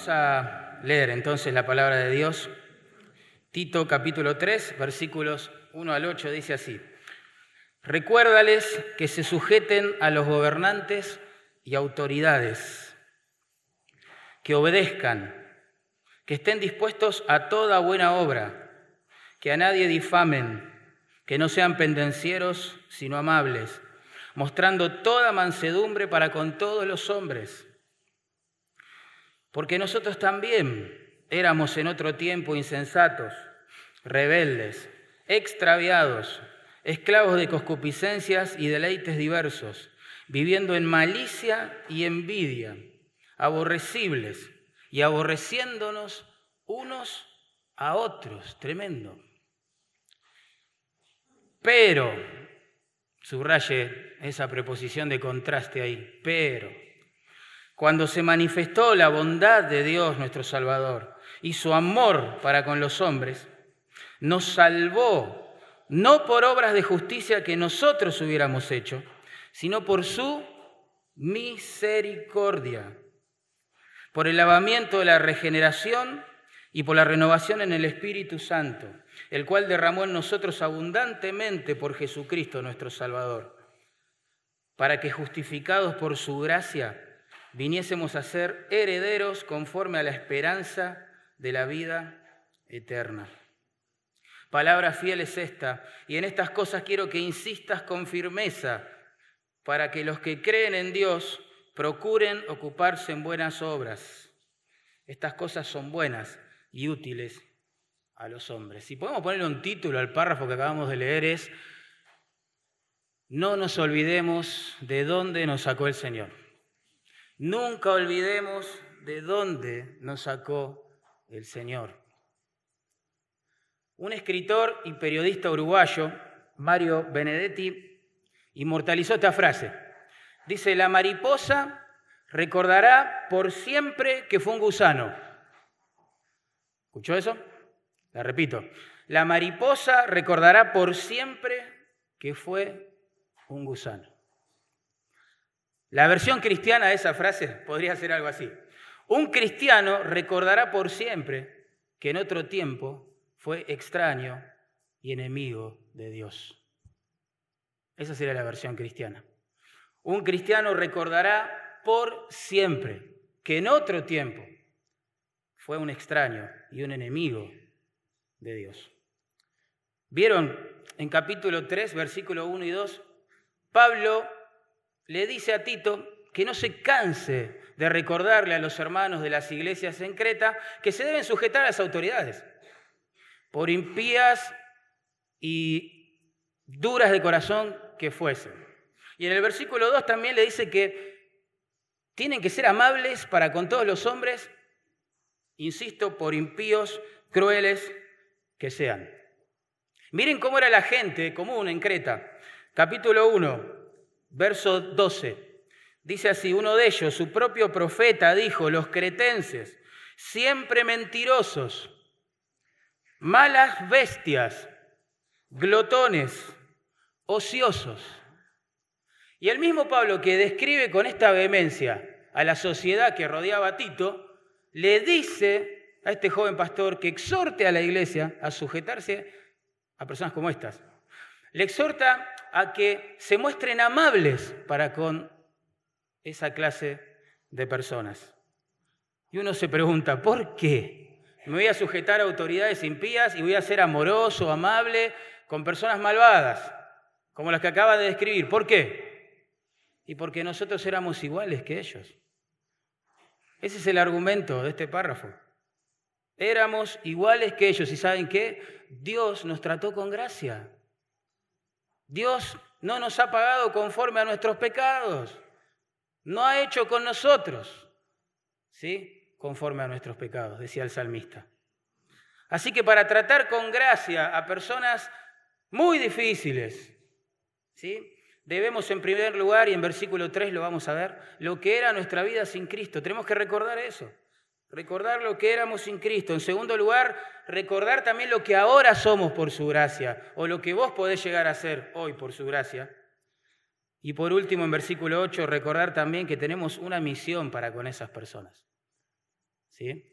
Vamos a leer entonces la palabra de Dios. Tito capítulo 3, versículos 1 al 8 dice así. Recuérdales que se sujeten a los gobernantes y autoridades, que obedezcan, que estén dispuestos a toda buena obra, que a nadie difamen, que no sean pendencieros, sino amables, mostrando toda mansedumbre para con todos los hombres porque nosotros también éramos en otro tiempo insensatos, rebeldes, extraviados, esclavos de concupiscencias y deleites diversos, viviendo en malicia y envidia, aborrecibles y aborreciéndonos unos a otros. Tremendo. Pero, subraye esa preposición de contraste ahí, pero cuando se manifestó la bondad de Dios nuestro Salvador y su amor para con los hombres, nos salvó no por obras de justicia que nosotros hubiéramos hecho, sino por su misericordia, por el lavamiento de la regeneración y por la renovación en el Espíritu Santo, el cual derramó en nosotros abundantemente por Jesucristo nuestro Salvador, para que justificados por su gracia, viniésemos a ser herederos conforme a la esperanza de la vida eterna. Palabra fiel es esta, y en estas cosas quiero que insistas con firmeza, para que los que creen en Dios procuren ocuparse en buenas obras. Estas cosas son buenas y útiles a los hombres. Si podemos ponerle un título al párrafo que acabamos de leer es, no nos olvidemos de dónde nos sacó el Señor. Nunca olvidemos de dónde nos sacó el Señor. Un escritor y periodista uruguayo, Mario Benedetti, inmortalizó esta frase. Dice, la mariposa recordará por siempre que fue un gusano. ¿Escuchó eso? La repito. La mariposa recordará por siempre que fue un gusano. La versión cristiana de esa frase podría ser algo así. Un cristiano recordará por siempre que en otro tiempo fue extraño y enemigo de Dios. Esa sería la versión cristiana. Un cristiano recordará por siempre que en otro tiempo fue un extraño y un enemigo de Dios. ¿Vieron en capítulo 3, versículo 1 y 2? Pablo le dice a Tito que no se canse de recordarle a los hermanos de las iglesias en Creta que se deben sujetar a las autoridades, por impías y duras de corazón que fuesen. Y en el versículo 2 también le dice que tienen que ser amables para con todos los hombres, insisto, por impíos, crueles que sean. Miren cómo era la gente común en Creta. Capítulo 1, verso 12. Dice así, uno de ellos, su propio profeta, dijo, los cretenses, siempre mentirosos, malas bestias, glotones, ociosos. Y el mismo Pablo que describe con esta vehemencia a la sociedad que rodeaba a Tito, le dice a este joven pastor que exhorte a la iglesia a sujetarse a personas como estas. Le exhorta a que se muestren amables para con esa clase de personas. Y uno se pregunta, ¿por qué? Me voy a sujetar a autoridades impías y voy a ser amoroso, amable con personas malvadas, como las que acaba de describir. ¿Por qué? Y porque nosotros éramos iguales que ellos. Ese es el argumento de este párrafo. Éramos iguales que ellos y ¿saben qué? Dios nos trató con gracia. Dios no nos ha pagado conforme a nuestros pecados. No ha hecho con nosotros, ¿sí? Conforme a nuestros pecados, decía el salmista. Así que para tratar con gracia a personas muy difíciles, ¿sí? Debemos en primer lugar, y en versículo 3 lo vamos a ver, lo que era nuestra vida sin Cristo. Tenemos que recordar eso. Recordar lo que éramos sin Cristo. En segundo lugar, recordar también lo que ahora somos por su gracia, o lo que vos podés llegar a ser hoy por su gracia. Y por último, en versículo 8, recordar también que tenemos una misión para con esas personas. ¿sí?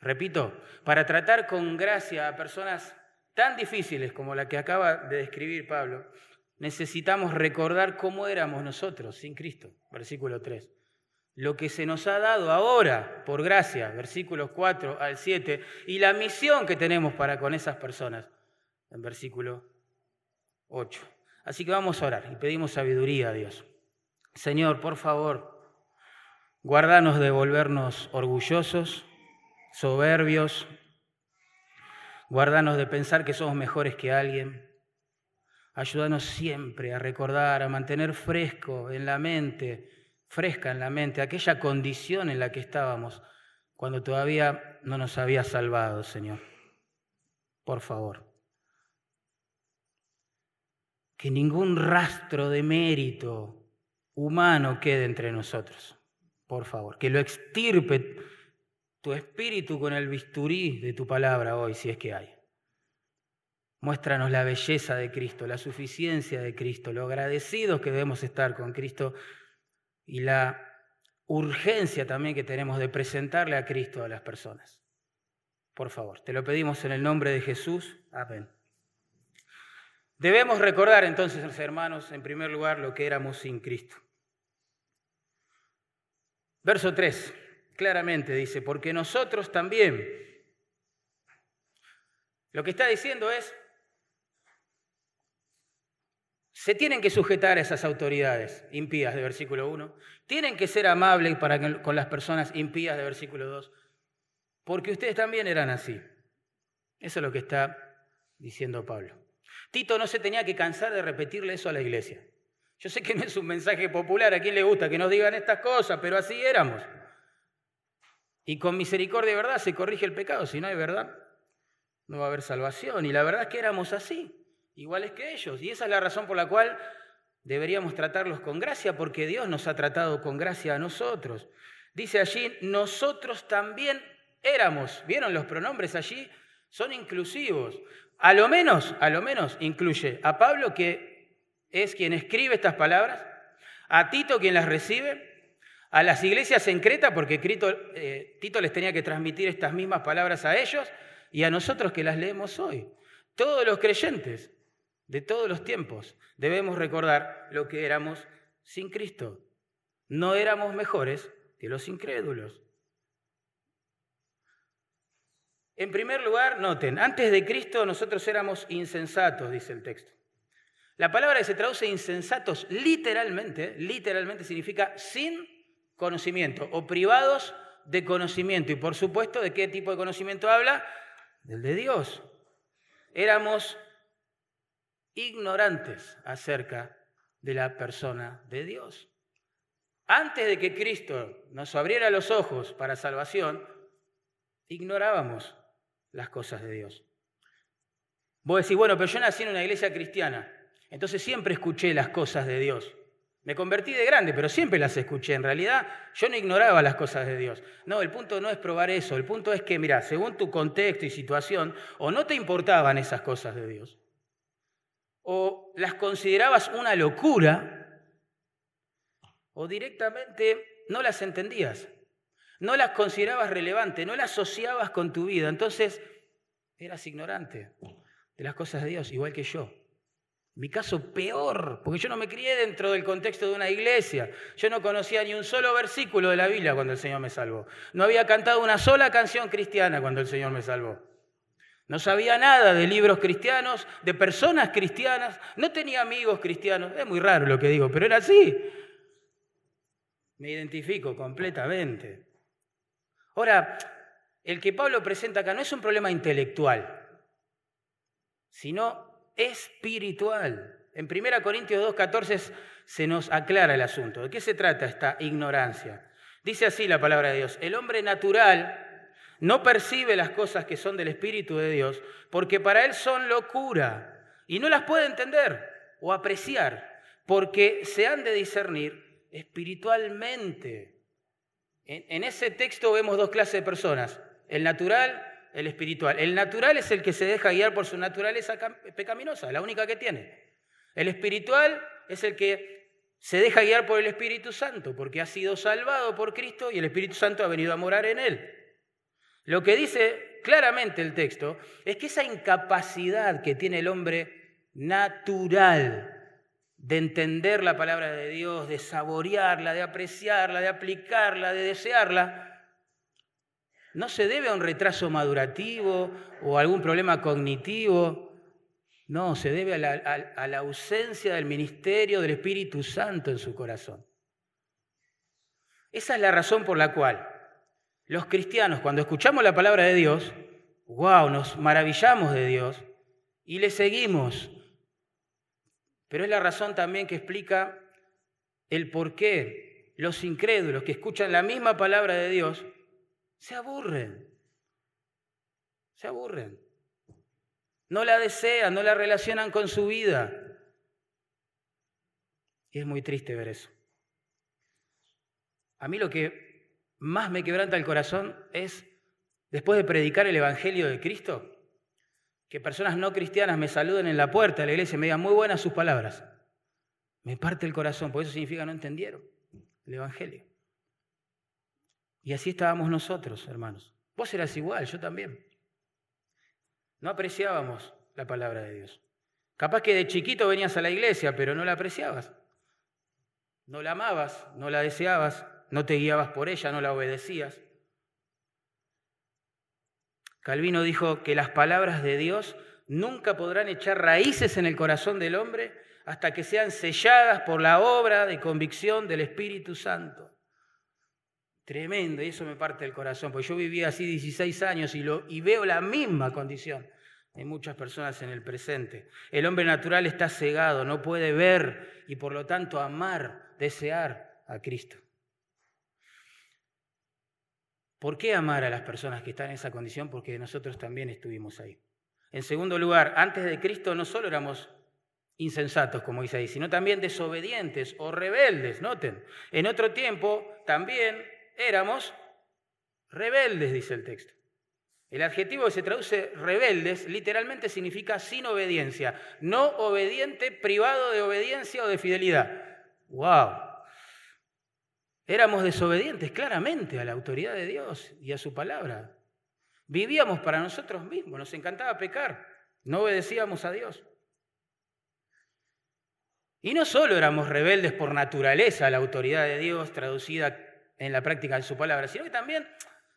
Repito, para tratar con gracia a personas tan difíciles como la que acaba de describir Pablo, necesitamos recordar cómo éramos nosotros sin Cristo, versículo 3. Lo que se nos ha dado ahora por gracia, versículos 4 al 7, y la misión que tenemos para con esas personas, en versículo 8. Así que vamos a orar y pedimos sabiduría a Dios. Señor, por favor, guárdanos de volvernos orgullosos, soberbios, guárdanos de pensar que somos mejores que alguien. Ayúdanos siempre a recordar, a mantener fresco en la mente, fresca en la mente, aquella condición en la que estábamos cuando todavía no nos había salvado, Señor. Por favor. Que ningún rastro de mérito humano quede entre nosotros. Por favor. Que lo extirpe tu espíritu con el bisturí de tu palabra hoy, si es que hay. Muéstranos la belleza de Cristo, la suficiencia de Cristo, lo agradecidos que debemos estar con Cristo y la urgencia también que tenemos de presentarle a Cristo a las personas. Por favor, te lo pedimos en el nombre de Jesús. Amén. Debemos recordar entonces, hermanos, en primer lugar, lo que éramos sin Cristo. Verso 3, claramente dice, porque nosotros también. Lo que está diciendo es, se tienen que sujetar a esas autoridades impías de versículo 1, tienen que ser amables para con las personas impías de versículo 2, porque ustedes también eran así. Eso es lo que está diciendo Pablo. Tito no se tenía que cansar de repetirle eso a la iglesia. Yo sé que no es un mensaje popular, a quien le gusta que nos digan estas cosas, pero así éramos. Y con misericordia y verdad se corrige el pecado, si no hay verdad, no va a haber salvación. Y la verdad es que éramos así iguales que ellos. Y esa es la razón por la cual deberíamos tratarlos con gracia, porque Dios nos ha tratado con gracia a nosotros. Dice allí, nosotros también éramos. ¿Vieron los pronombres allí? Son inclusivos. A lo menos, a lo menos incluye a Pablo, que es quien escribe estas palabras, a Tito, quien las recibe, a las iglesias en Creta, porque eh, Tito les tenía que transmitir estas mismas palabras a ellos, y a nosotros que las leemos hoy. Todos los creyentes de todos los tiempos, debemos recordar lo que éramos sin Cristo. No éramos mejores que los incrédulos. En primer lugar, noten, antes de Cristo nosotros éramos insensatos, dice el texto. La palabra que se traduce insensatos literalmente, literalmente significa sin conocimiento o privados de conocimiento. Y por supuesto, ¿de qué tipo de conocimiento habla? Del de Dios. Éramos ignorantes acerca de la persona de Dios. Antes de que Cristo nos abriera los ojos para salvación, ignorábamos las cosas de Dios. Vos decís, bueno, pero yo nací en una iglesia cristiana, entonces siempre escuché las cosas de Dios. Me convertí de grande, pero siempre las escuché. En realidad, yo no ignoraba las cosas de Dios. No, el punto no es probar eso. El punto es que, mira, según tu contexto y situación, o no te importaban esas cosas de Dios, o las considerabas una locura o directamente no las entendías, no las considerabas relevantes, no las asociabas con tu vida. Entonces eras ignorante de las cosas de Dios, igual que yo. Mi caso peor, porque yo no me crié dentro del contexto de una iglesia. Yo no conocía ni un solo versículo de la Biblia cuando el Señor me salvó. No había cantado una sola canción cristiana cuando el Señor me salvó. No sabía nada de libros cristianos, de personas cristianas, no tenía amigos cristianos. Es muy raro lo que digo, pero era así. Me identifico completamente. Ahora, el que Pablo presenta acá no es un problema intelectual, sino espiritual. En 1 Corintios 2.14 se nos aclara el asunto. ¿De qué se trata esta ignorancia? Dice así la palabra de Dios. El hombre natural no percibe las cosas que son del Espíritu de Dios, porque para él son locura y no las puede entender o apreciar, porque se han de discernir espiritualmente. En, ese texto vemos dos clases de personas, el natural, el espiritual. El natural es el que se deja guiar por su naturaleza pecaminosa, la única que tiene. El espiritual es el que se deja guiar por el Espíritu Santo, porque ha sido salvado por Cristo y el Espíritu Santo ha venido a morar en él. Lo que dice claramente el texto es que esa incapacidad que tiene el hombre natural de entender la palabra de Dios, de saborearla, de apreciarla, de aplicarla, de desearla, no se debe a un retraso madurativo o algún problema cognitivo, no, se debe a la, a la, ausencia del ministerio del Espíritu Santo en su corazón. Esa es la razón por la cual los cristianos, cuando escuchamos la palabra de Dios, wow, nos maravillamos de Dios y le seguimos. Pero es la razón también que explica el por qué los incrédulos que escuchan la misma palabra de Dios se aburren. Se aburren. No la desean, no la relacionan con su vida. Y es muy triste ver eso. A mí lo que más me quebranta el corazón es, después de predicar el Evangelio de Cristo, que personas no cristianas me saluden en la puerta de la iglesia y me digan muy buenas sus palabras. Me parte el corazón, porque eso significa no entendieron el Evangelio. Y así estábamos nosotros, hermanos. Vos eras igual, yo también. No apreciábamos la palabra de Dios. Capaz que de chiquito venías a la iglesia, pero no la apreciabas. No la amabas, no la deseabas, no te guiabas por ella, no la obedecías. Calvino dijo que las palabras de Dios nunca podrán echar raíces en el corazón del hombre hasta que sean selladas por la obra de convicción del Espíritu Santo. Tremendo, y eso me parte el corazón, porque yo viví así 16 años y, lo, y veo la misma condición en muchas personas en el presente. El hombre natural está cegado, no puede ver y por lo tanto amar, desear a Cristo. ¿Por qué amar a las personas que están en esa condición? Porque nosotros también estuvimos ahí. En segundo lugar, antes de Cristo no solo éramos insensatos, como dice ahí, sino también desobedientes o rebeldes, noten. En otro tiempo también éramos rebeldes, dice el texto. El adjetivo que se traduce rebeldes literalmente significa sin obediencia, no obediente, privado de obediencia o de fidelidad. ¡Wow! Éramos desobedientes claramente a la autoridad de Dios y a su palabra. Vivíamos para nosotros mismos, nos encantaba pecar, no obedecíamos a Dios. Y no solo éramos rebeldes por naturaleza a la autoridad de Dios, traducida en la práctica de su palabra, sino que también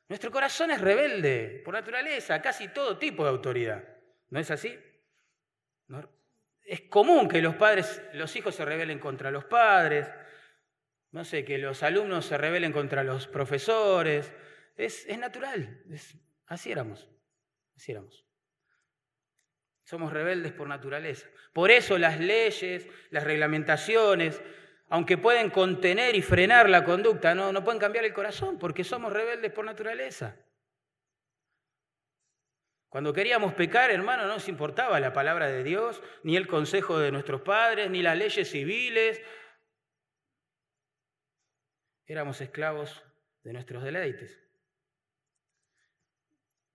nuestro corazón es rebelde por naturaleza, casi todo tipo de autoridad. ¿No es así? Es común que los padres, los hijos se rebelen contra los padres, no sé, que los alumnos se rebelen contra los profesores. Es, natural, así éramos, así éramos. Somos rebeldes por naturaleza. Por eso las leyes, las reglamentaciones, aunque pueden contener y frenar la conducta, no, no pueden cambiar el corazón, porque somos rebeldes por naturaleza. Cuando queríamos pecar, hermano, no nos importaba la palabra de Dios, ni el consejo de nuestros padres, ni las leyes civiles, éramos esclavos de nuestros deleites.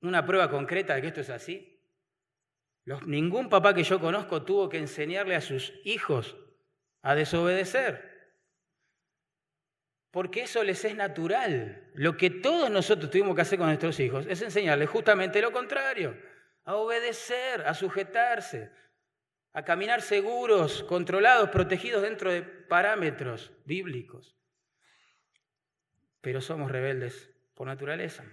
Una prueba concreta de que esto es así. ningún papá que yo conozco tuvo que enseñarle a sus hijos a desobedecer. Porque eso les es natural. Lo que todos nosotros tuvimos que hacer con nuestros hijos es enseñarles justamente lo contrario, a obedecer, a sujetarse, a caminar seguros, controlados, protegidos dentro de parámetros bíblicos pero somos rebeldes por naturaleza.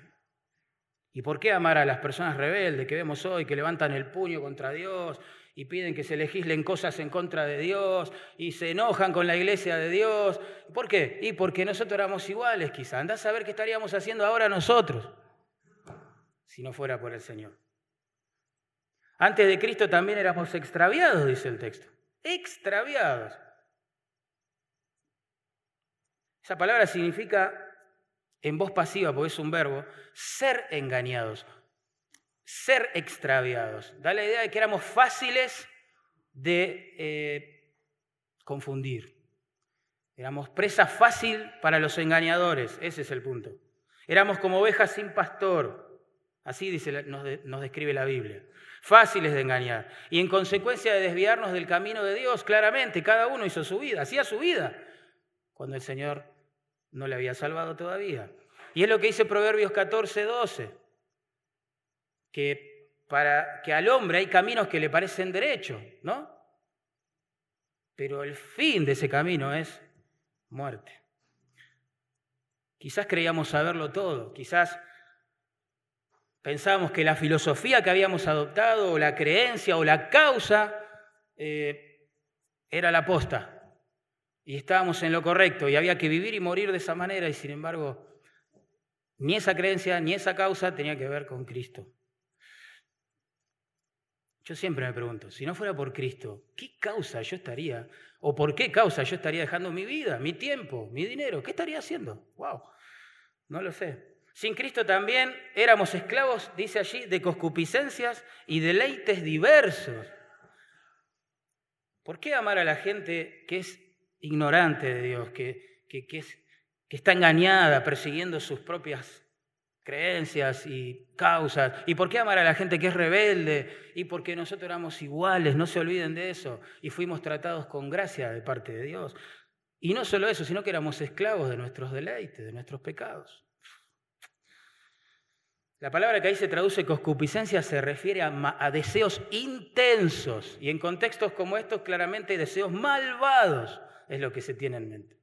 ¿Y por qué amar a las personas rebeldes que vemos hoy, que levantan el puño contra Dios y piden que se legislen cosas en contra de Dios y se enojan con la iglesia de Dios? ¿Por qué? Y porque nosotros éramos iguales, quizá. Andá a saber qué estaríamos haciendo ahora nosotros si no fuera por el Señor. Antes de Cristo también éramos extraviados, dice el texto. Extraviados. Esa palabra significa en voz pasiva, porque es un verbo, ser engañados, ser extraviados. Da la idea de que éramos fáciles de eh, confundir. Éramos presa fácil para los engañadores, ese es el punto. Éramos como ovejas sin pastor, así nos, nos describe la Biblia. Fáciles de engañar. Y en consecuencia de desviarnos del camino de Dios, claramente, cada uno hizo su vida, hacía su vida, cuando el Señor no le había salvado todavía. Y es lo que dice Proverbios 14, 12. que para que al hombre hay caminos que le parecen derechos, ¿no? Pero el fin de ese camino es muerte. Quizás creíamos saberlo todo, quizás pensábamos que la filosofía que habíamos adoptado, o la creencia, o la causa, eh, era la posta. Y estábamos en lo correcto, y había que vivir y morir de esa manera, y sin embargo, ni esa creencia, ni esa causa tenía que ver con Cristo. Yo siempre me pregunto, si no fuera por Cristo, ¿qué causa yo estaría? ¿O por qué causa yo estaría dejando mi vida, mi tiempo, mi dinero? ¿Qué estaría haciendo? ¡Wow! No lo sé. Sin Cristo también éramos esclavos, dice allí, de concupiscencias y deleites diversos. ¿Por qué amar a la gente que es ignorante de Dios, que, que, que está engañada, persiguiendo sus propias creencias y causas. ¿Y por qué amar a la gente que es rebelde? Y porque nosotros éramos iguales, no se olviden de eso. Y fuimos tratados con gracia de parte de Dios. Y no solo eso, sino que éramos esclavos de nuestros deleites, de nuestros pecados. La palabra que ahí se traduce concupiscencia se refiere a, a deseos intensos. Y en contextos como estos, claramente deseos malvados es lo que se tiene en mente.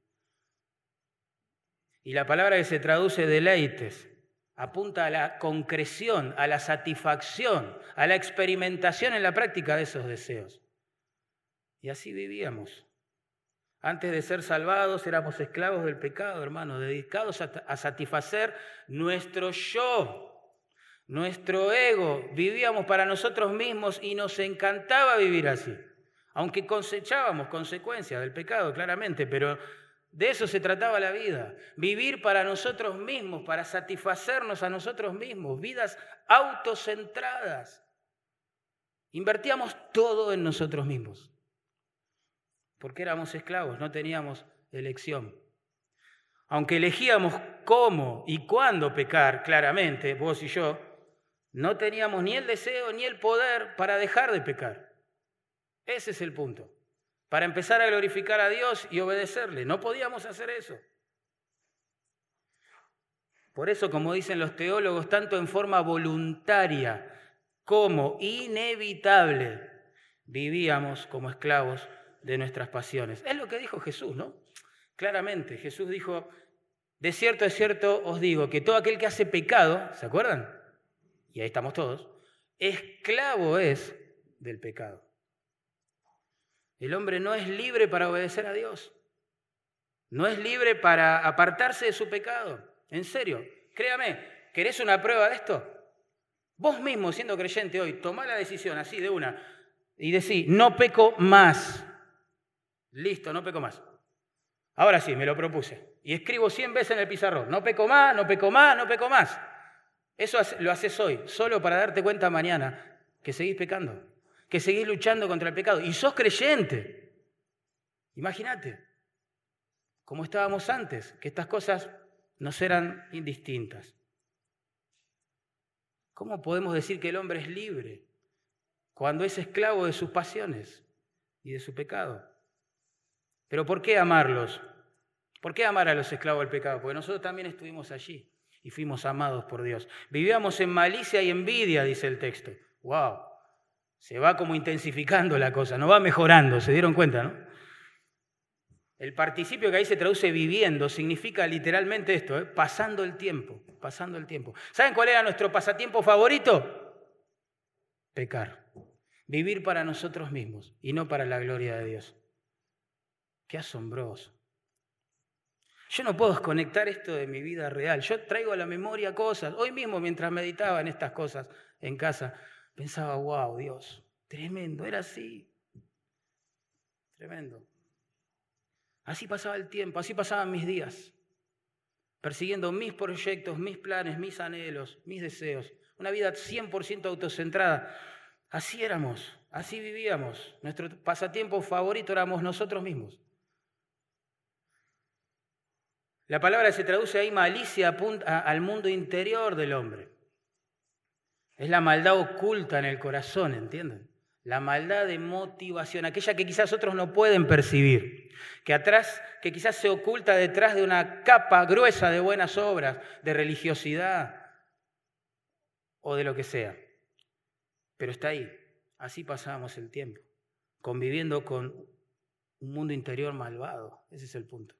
Y la palabra que se traduce deleites apunta a la concreción, a la satisfacción, a la experimentación en la práctica de esos deseos. Y así vivíamos. Antes de ser salvados éramos esclavos del pecado, hermanos, dedicados a, satisfacer nuestro yo, nuestro ego. Vivíamos para nosotros mismos y nos encantaba vivir así. Aunque cosechábamos consecuencias del pecado, claramente, pero de eso se trataba la vida, vivir para nosotros mismos, para satisfacernos a nosotros mismos, vidas autocentradas. Invertíamos todo en nosotros mismos, porque éramos esclavos, no teníamos elección. Aunque elegíamos cómo y cuándo pecar, claramente, vos y yo, no teníamos ni el deseo ni el poder para dejar de pecar. Ese es el punto para empezar a glorificar a Dios y obedecerle. No podíamos hacer eso. Por eso, como dicen los teólogos, tanto en forma voluntaria como inevitable, vivíamos como esclavos de nuestras pasiones. Es lo que dijo Jesús, ¿no? Claramente, Jesús dijo, de cierto, es cierto, os digo, que todo aquel que hace pecado, ¿se acuerdan? Y ahí estamos todos, esclavo es del pecado. El hombre no es libre para obedecer a Dios. No es libre para apartarse de su pecado. En serio, créame, ¿querés una prueba de esto? Vos mismo, siendo creyente hoy, tomá la decisión así de una y decís, no peco más. Listo, no peco más. Ahora sí, me lo propuse. Y escribo 100 veces en el pizarrón, no peco más, no peco más, no peco más. Eso lo haces hoy, solo para darte cuenta mañana que seguís pecando que seguís luchando contra el pecado. Y sos creyente. Imagínate, como estábamos antes, que estas cosas nos eran indistintas. ¿Cómo podemos decir que el hombre es libre cuando es esclavo de sus pasiones y de su pecado? Pero ¿por qué amarlos? ¿Por qué amar a los esclavos del pecado? Porque nosotros también estuvimos allí y fuimos amados por Dios. Vivíamos en malicia y envidia, dice el texto. ¡Wow! Se va como intensificando la cosa, no va mejorando, ¿se dieron cuenta, no? El participio que ahí se traduce viviendo significa literalmente esto, ¿eh? pasando el tiempo, pasando el tiempo. ¿Saben cuál era nuestro pasatiempo favorito? Pecar. Vivir para nosotros mismos y no para la gloria de Dios. Qué asombroso. Yo no puedo desconectar esto de mi vida real. Yo traigo a la memoria cosas. Hoy mismo, mientras meditaba en estas cosas en casa, pensaba, wow, Dios, tremendo, era así. Tremendo. Así pasaba el tiempo, así pasaban mis días, persiguiendo mis proyectos, mis planes, mis anhelos, mis deseos. Una vida 100% autocentrada. Así éramos, así vivíamos. Nuestro pasatiempo favorito éramos nosotros mismos. La palabra se traduce ahí malicia apunta al mundo interior del hombre. Es la maldad oculta en el corazón, ¿entienden? La maldad de motivación, aquella que quizás otros no pueden percibir, que atrás, que quizás se oculta detrás de una capa gruesa de buenas obras, de religiosidad o de lo que sea. pero está ahí. Así pasábamos el tiempo, conviviendo con un mundo interior malvado. Ese es el punto.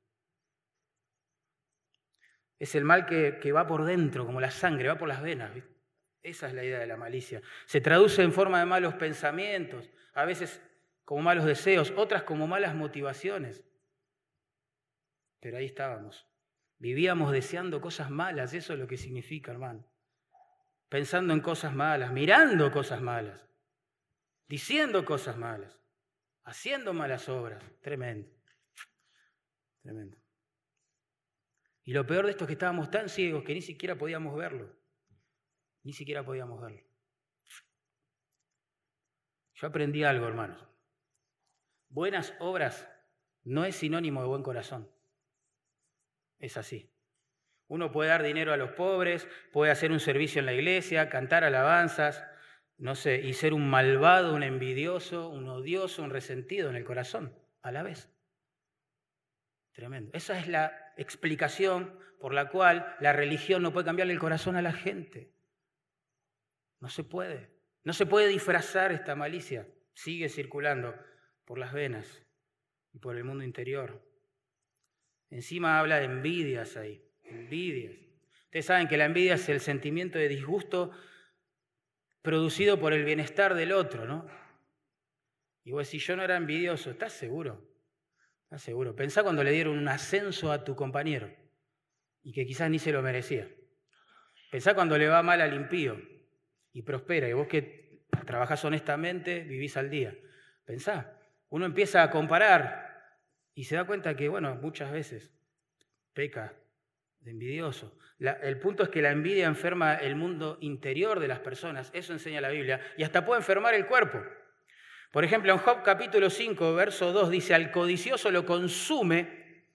Es el mal que, que va por dentro, como la sangre, va por las venas. Esa es la idea de la malicia. Se traduce en forma de malos pensamientos, a veces como malos deseos, otras como malas motivaciones. Pero ahí estábamos. Vivíamos deseando cosas malas, eso es lo que significa, hermano. Pensando en cosas malas, mirando cosas malas, diciendo cosas malas, haciendo malas obras. Tremendo. Tremendo. Y lo peor de esto es que estábamos tan ciegos que ni siquiera podíamos verlo. Ni siquiera podíamos verlo. Yo aprendí algo, hermanos. Buenas obras no es sinónimo de buen corazón. Es así. Uno puede dar dinero a los pobres, puede hacer un servicio en la iglesia, cantar alabanzas, no sé, y ser un malvado, un envidioso, un odioso, un resentido en el corazón, a la vez. Tremendo. Esa es la explicación por la cual la religión no puede cambiarle el corazón a la gente. No se puede. No se puede disfrazar esta malicia. Sigue circulando por las venas y por el mundo interior. Encima habla de envidias ahí, envidias. Ustedes saben que la envidia es el sentimiento de disgusto producido por el bienestar del otro, ¿no? Y vos si yo no era envidioso, ¿estás seguro? ¿Estás seguro? Pensá cuando le dieron un ascenso a tu compañero y que quizás ni se lo merecía. Pensá cuando le va mal al impío y prospera y vos que trabajás honestamente, vivís al día. Pensá, uno empieza a comparar y se da cuenta que, bueno, muchas veces peca de envidioso. el punto es que la envidia enferma el mundo interior de las personas, eso enseña la Biblia, y hasta puede enfermar el cuerpo. Por ejemplo, en Job capítulo 5, verso 2 dice, al codicioso lo consume,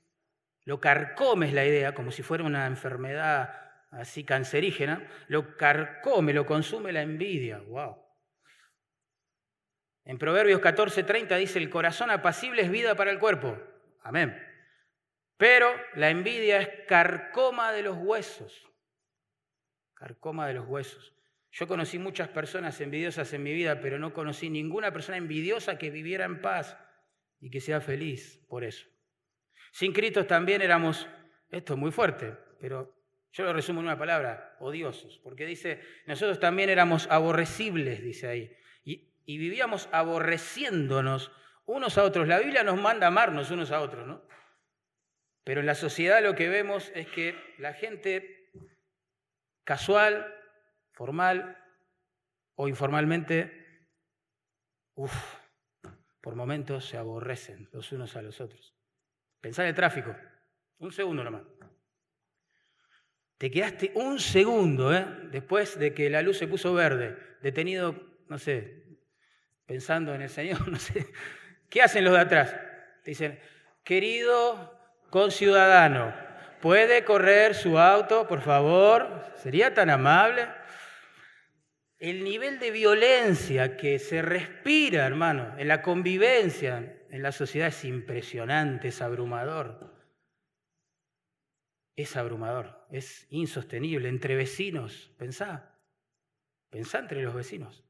lo carcome es la idea, como si fuera una enfermedad así cancerígena, lo carcome, lo consume la envidia. ¡Wow! En Proverbios 14:30 dice, el corazón apacible es vida para el cuerpo. Amén. Pero la envidia es carcoma de los huesos. Carcoma de los huesos. Yo conocí muchas personas envidiosas en mi vida, pero no conocí ninguna persona envidiosa que viviera en paz y que sea feliz por eso. Sin Cristo también éramos, esto es muy fuerte, pero yo lo resumo en una palabra, odiosos, porque dice, nosotros también éramos aborrecibles, dice ahí y vivíamos aborreciéndonos unos a otros. La Biblia nos manda amarnos unos a otros, ¿no? Pero en la sociedad lo que vemos es que la gente casual, formal o informalmente, uff, por momentos se aborrecen los unos a los otros. Pensá en el tráfico. Un segundo nomás. Te quedaste un segundo, ¿eh? después de que la luz se puso verde, detenido, no sé, pensando en el Señor, no sé. ¿Qué hacen los de atrás? dicen, querido conciudadano, ¿puede correr su auto, por favor? ¿Sería tan amable? El nivel de violencia que se respira, hermano, en la convivencia en la sociedad es impresionante, es abrumador. Es abrumador, es insostenible. Entre vecinos, pensá, pensá entre los vecinos.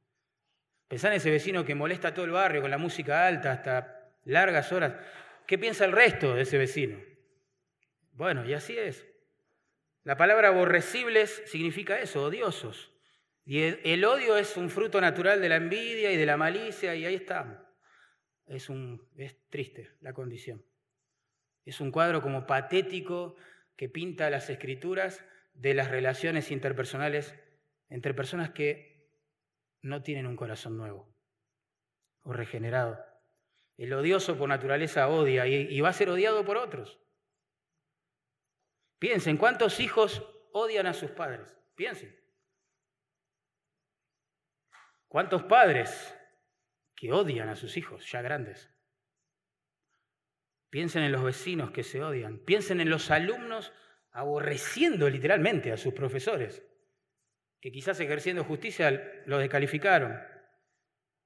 Pensá en ese vecino que molesta todo el barrio con la música alta hasta largas horas. ¿Qué piensa el resto de ese vecino? Bueno, y así es. La palabra aborrecibles significa eso, odiosos. Y el, odio es un fruto natural de la envidia y de la malicia, y ahí estamos. Es, un, es triste la condición. Es un cuadro como patético que pinta las escrituras de las relaciones interpersonales entre personas que no tienen un corazón nuevo o regenerado. El odioso por naturaleza odia y, va a ser odiado por otros. Piensen, ¿cuántos hijos odian a sus padres? Piensen. ¿Cuántos padres que odian a sus hijos ya grandes? Piensen en los vecinos que se odian. Piensen en los alumnos aborreciendo literalmente a sus profesores que quizás ejerciendo justicia lo descalificaron.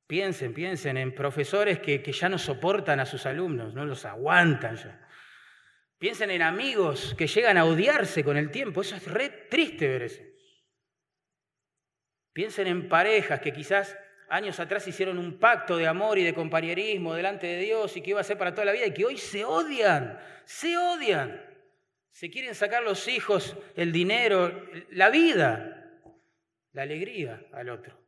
Piensen, piensen en profesores que, que, ya no soportan a sus alumnos, no los aguantan ya. Piensen en amigos que llegan a odiarse con el tiempo, eso es re triste ver eso. Piensen en parejas que quizás años atrás hicieron un pacto de amor y de compañerismo delante de Dios y que iba a ser para toda la vida y que hoy se odian, se odian. Se quieren sacar los hijos, el dinero, la vida, la alegría al otro.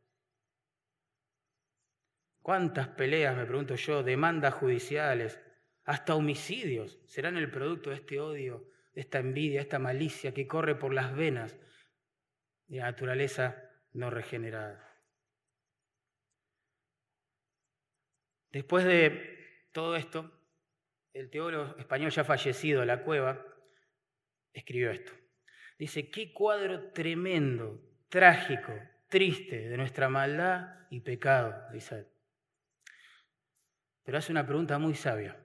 ¿Cuántas peleas, me pregunto yo, demandas judiciales, hasta homicidios serán el producto de este odio, de esta envidia, de esta malicia que corre por las venas de la naturaleza no regenerada? Después de todo esto, el teólogo español ya fallecido, La Cueva, escribió esto. Dice, qué cuadro tremendo, trágico, triste de nuestra maldad y pecado, dice. Pero hace una pregunta muy sabia.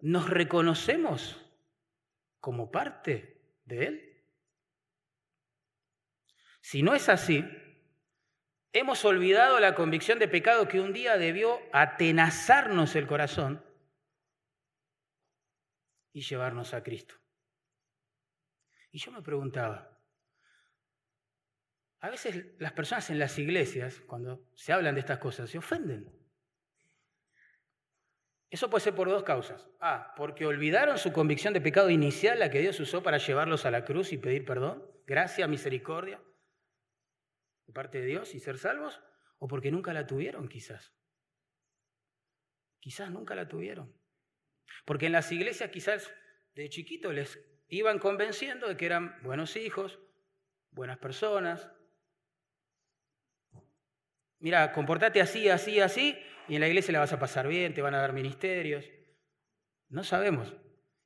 ¿Nos reconocemos como parte de Él? Si no es así, Hemos olvidado la convicción de pecado que un día debió atenazarnos el corazón y llevarnos a Cristo. Y yo me preguntaba, a veces las personas en las iglesias, cuando se hablan de estas cosas, se ofenden. Eso puede ser por dos causas. A, porque olvidaron su convicción de pecado inicial, la que Dios usó para llevarlos a la cruz y pedir perdón, gracia, misericordia de parte de Dios y ser salvos, o porque nunca la tuvieron quizás. Quizás nunca la tuvieron. Porque en las iglesias quizás de chiquito les iban convenciendo de que eran buenos hijos, buenas personas. Mira, comportate así, así, así, y en la iglesia la vas a pasar bien, te van a dar ministerios. No sabemos.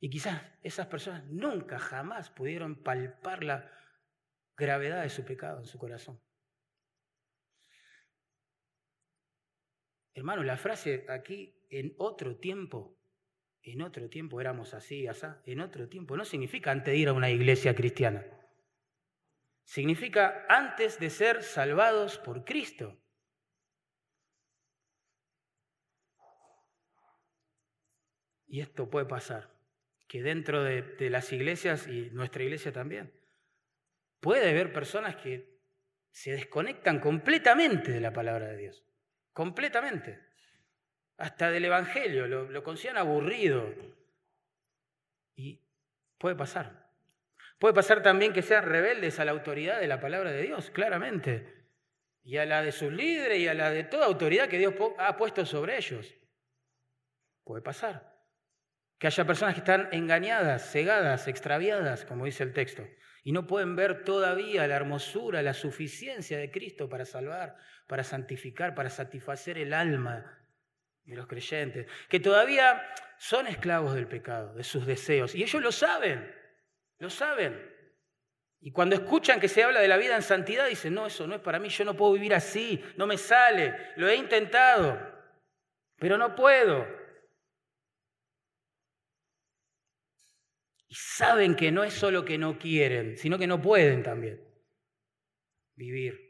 Y quizás esas personas nunca, jamás pudieron palpar la gravedad de su pecado en su corazón. Hermano, la frase aquí, en otro tiempo, en otro tiempo éramos así, así, en otro tiempo, no significa antes de ir a una iglesia cristiana. Significa antes de ser salvados por Cristo. Y esto puede pasar, que dentro de, de, las iglesias y nuestra iglesia también, puede haber personas que se desconectan completamente de la palabra de Dios completamente. Hasta del Evangelio, lo, lo consideran aburrido. Y puede pasar. Puede pasar también que sean rebeldes a la autoridad de la palabra de Dios, claramente. Y a la de sus líderes y a la de toda autoridad que Dios ha puesto sobre ellos. Puede pasar. Que haya personas que están engañadas, cegadas, extraviadas, como dice el texto y no pueden ver todavía la hermosura, la suficiencia de Cristo para salvar, para santificar, para satisfacer el alma de los creyentes, que todavía son esclavos del pecado, de sus deseos, y ellos lo saben, lo saben. Y cuando escuchan que se habla de la vida en santidad, dicen, no, eso no es para mí, yo no puedo vivir así, no me sale, lo he intentado, pero no puedo. Y saben que no es solo que no quieren, sino que no pueden también vivir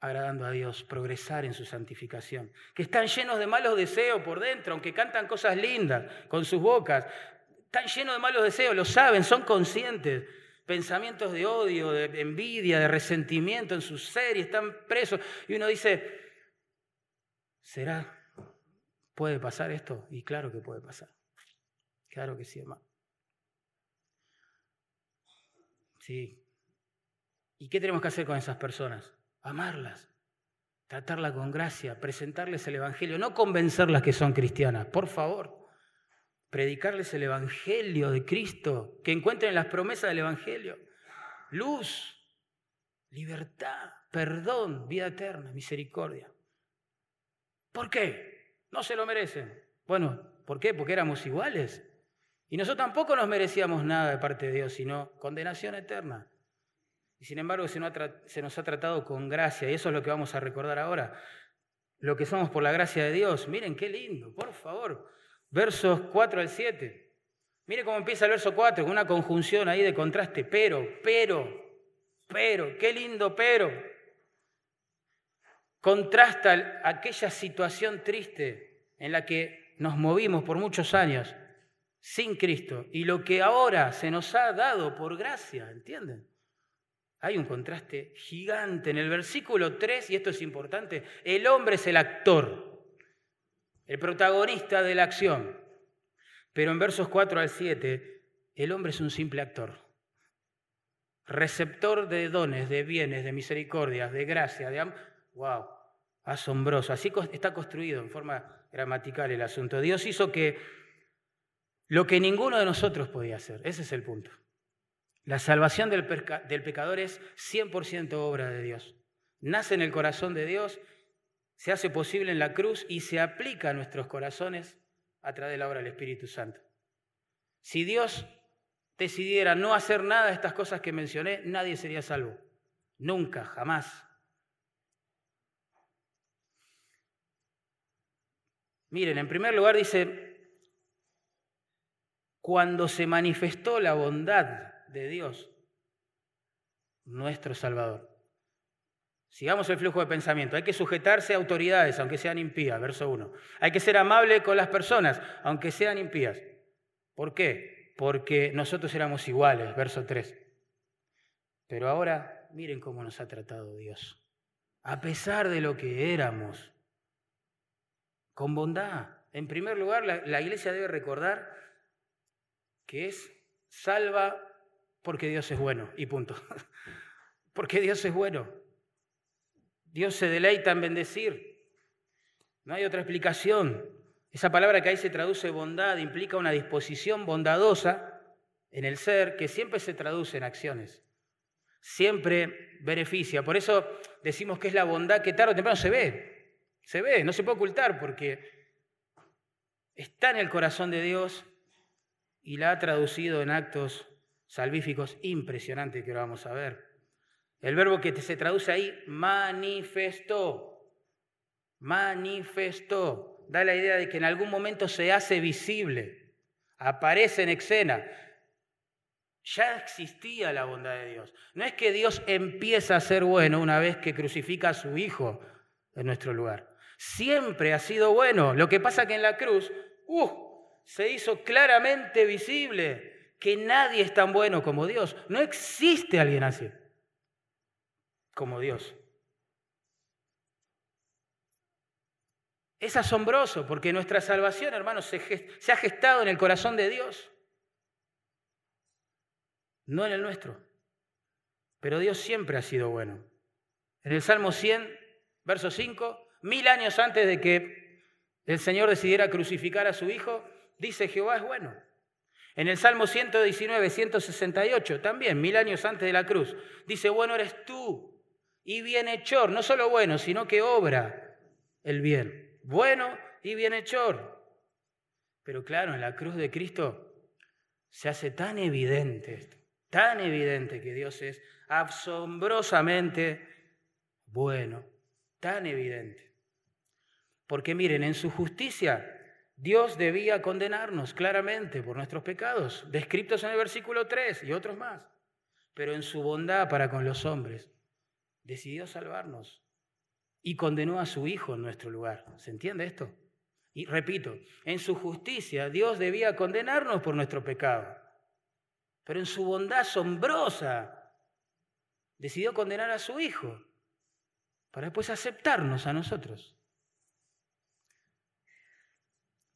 agradando a Dios, progresar en su santificación. Que están llenos de malos deseos por dentro, aunque cantan cosas lindas con sus bocas. Están llenos de malos deseos, lo saben, son conscientes. Pensamientos de odio, de envidia, de resentimiento en su ser y están presos. Y uno dice, ¿será? ¿Puede pasar esto? Y claro que puede pasar. Claro que sí, hermano. Sí. ¿Y qué tenemos que hacer con esas personas? Amarlas, tratarlas con gracia, presentarles el Evangelio, no convencerlas que son cristianas, por favor. Predicarles el Evangelio de Cristo, que encuentren las promesas del Evangelio. Luz, libertad, perdón, vida eterna, misericordia. ¿Por qué? No se lo merecen. Bueno, ¿por qué? Porque éramos iguales. Y nosotros tampoco nos merecíamos nada de parte de Dios, sino condenación eterna. Y sin embargo se nos ha tratado con gracia, y eso es lo que vamos a recordar ahora. Lo que somos por la gracia de Dios. Miren qué lindo, por favor. Versos 4 al 7. Mire cómo empieza el verso 4, con una conjunción ahí de contraste. Pero, pero, pero, qué lindo pero. Contrasta aquella situación triste en la que nos movimos por muchos años sin Cristo y lo que ahora se nos ha dado por gracia, ¿entienden? Hay un contraste gigante. En el versículo 3, y esto es importante, el hombre es el actor, el protagonista de la acción. Pero en versos 4 al 7, el hombre es un simple actor, receptor de dones, de bienes, de misericordias, de gracia, de amor. ¡Wow! Asombroso. Así está construido en forma gramatical el asunto. Dios hizo que lo que ninguno de nosotros podía hacer, ese es el punto. La salvación del, pecador es 100% obra de Dios. Nace en el corazón de Dios, se hace posible en la cruz y se aplica a nuestros corazones a través de la obra del Espíritu Santo. Si Dios decidiera no hacer nada de estas cosas que mencioné, nadie sería salvo. Nunca, jamás. Miren, en primer lugar dice, cuando se manifestó la bondad de Dios, nuestro Salvador. Sigamos el flujo de pensamiento. Hay que sujetarse a autoridades, aunque sean impías, verso 1. Hay que ser amable con las personas, aunque sean impías. ¿Por qué? Porque nosotros éramos iguales, verso 3. Pero ahora miren cómo nos ha tratado Dios. A pesar de lo que éramos, con bondad. En primer lugar, la, la iglesia debe recordar que es salva porque Dios es bueno, y punto. porque Dios es bueno. Dios se deleita en bendecir. No hay otra explicación. Esa palabra que ahí se traduce bondad implica una disposición bondadosa en el ser que siempre se traduce en acciones. Siempre beneficia. Por eso decimos que es la bondad que tarde o temprano se ve. Se ve, no se puede ocultar porque está en el corazón de Dios y la ha traducido en actos salvíficos impresionantes que lo vamos a ver. El verbo que se traduce ahí, manifestó. Manifestó. Da la idea de que en algún momento se hace visible, aparece en escena. Ya existía la bondad de Dios. No es que Dios empieza a ser bueno una vez que crucifica a su Hijo en nuestro lugar. Siempre ha sido bueno. Lo que pasa que en la cruz, uh, se hizo claramente visible que nadie es tan bueno como Dios. No existe alguien así como Dios. Es asombroso porque nuestra salvación, hermanos, se, ha gestado en el corazón de Dios, no en el nuestro. Pero Dios siempre ha sido bueno. En el Salmo 100, verso 5, mil años antes de que el Señor decidiera crucificar a su Hijo, dice Jehová es bueno. En el Salmo 119, 168, también mil años antes de la cruz, dice, bueno eres tú y bienhechor, no solo bueno, sino que obra el bien. Bueno y bienhechor. Pero claro, en la cruz de Cristo se hace tan evidente esto, tan evidente que Dios es asombrosamente bueno, tan evidente. Porque miren, en su justicia Dios debía condenarnos claramente por nuestros pecados, descritos en el versículo 3 y otros más, pero en su bondad para con los hombres decidió salvarnos y condenó a su Hijo en nuestro lugar. ¿Se entiende esto? Y repito, en su justicia Dios debía condenarnos por nuestro pecado, pero en su bondad asombrosa decidió condenar a su Hijo para después aceptarnos a nosotros.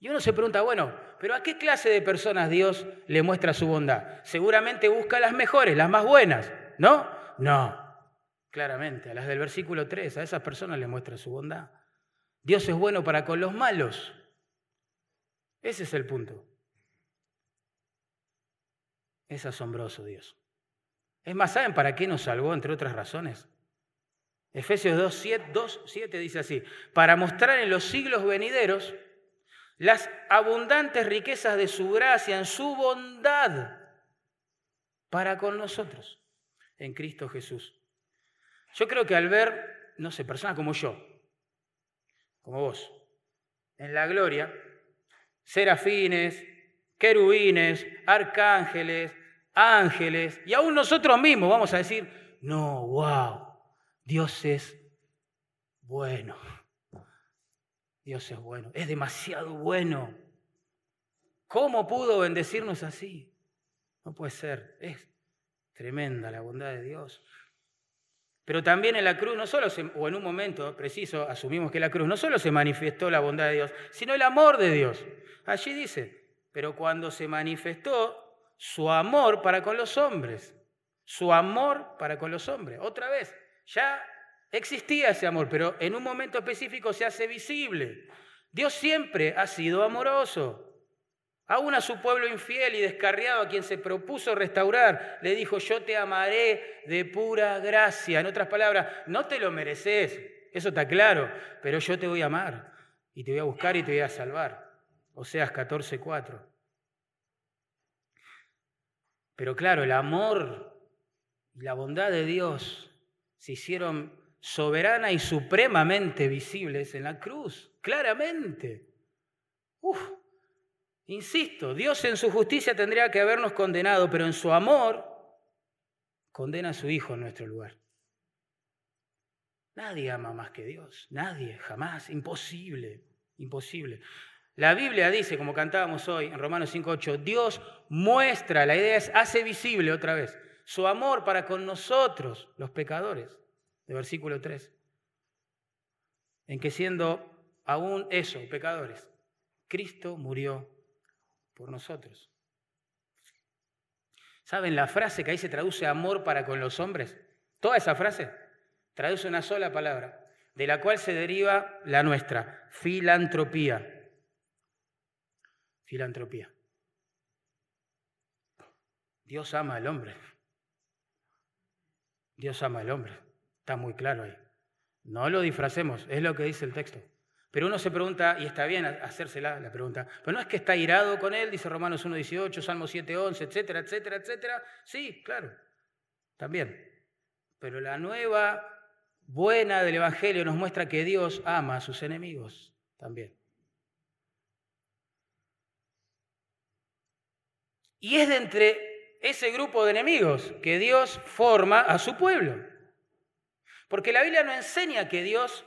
Y uno se pregunta, bueno, pero ¿a qué clase de personas Dios le muestra su bondad? Seguramente busca las mejores, las más buenas, ¿no? No, claramente, a las del versículo 3, a esas personas le muestra su bondad. Dios es bueno para con los malos. Ese es el punto. Es asombroso Dios. Es más, ¿saben para qué nos salvó, entre otras razones? Efesios 2, 7, 2, 7 dice así, para mostrar en los siglos venideros las abundantes riquezas de su gracia, en su bondad para con nosotros, en Cristo Jesús. Yo creo que al ver, no sé, personas como yo, como vos, en la gloria, serafines, querubines, arcángeles, ángeles, y aún nosotros mismos vamos a decir, no, wow, Dios es bueno. Dios es bueno, es demasiado bueno. ¿Cómo pudo bendecirnos así? No puede ser, es tremenda la bondad de Dios. Pero también en la cruz, no solo o en un momento preciso, asumimos que la cruz no solo se manifestó la bondad de Dios, sino el amor de Dios. Allí dice, pero cuando se manifestó su amor para con los hombres, su amor para con los hombres. Otra vez, ya existía ese amor, pero en un momento específico se hace visible. Dios siempre ha sido amoroso. Aún a su pueblo infiel y descarriado, a quien se propuso restaurar, le dijo, yo te amaré de pura gracia. En otras palabras, no te lo mereces, eso está claro, pero yo te voy a amar y te voy a buscar y te voy a salvar. Oseas 14:4. Pero claro, el amor y la bondad de Dios se hicieron soberana y supremamente visibles en la cruz, claramente. Uf, Insisto, Dios en su justicia tendría que habernos condenado, pero en su amor condena a su Hijo en nuestro lugar. Nadie ama más que Dios, nadie, jamás, imposible, imposible. La Biblia dice, como cantábamos hoy en Romanos 5.8, Dios muestra, la idea es, hace visible otra vez, su amor para con nosotros, los pecadores, versículo 3, en que siendo aún eso, pecadores, Cristo murió por nosotros. ¿Saben la frase que ahí se traduce amor para con los hombres? Toda esa frase traduce una sola palabra, de la cual se deriva la nuestra, filantropía. Filantropía. Dios ama al hombre. Dios ama al hombre. Está muy claro ahí. No lo disfracemos, es lo que dice el texto. Pero uno se pregunta, y está bien hacérsela la pregunta, pero no es que está irado con él, dice Romanos 1.18, Salmo 7.11, etcétera, etcétera, etcétera. Sí, claro, también. Pero la nueva buena del Evangelio nos muestra que Dios ama a sus enemigos también. Y es de entre ese grupo de enemigos que Dios forma a su pueblo. Porque la Biblia no enseña que Dios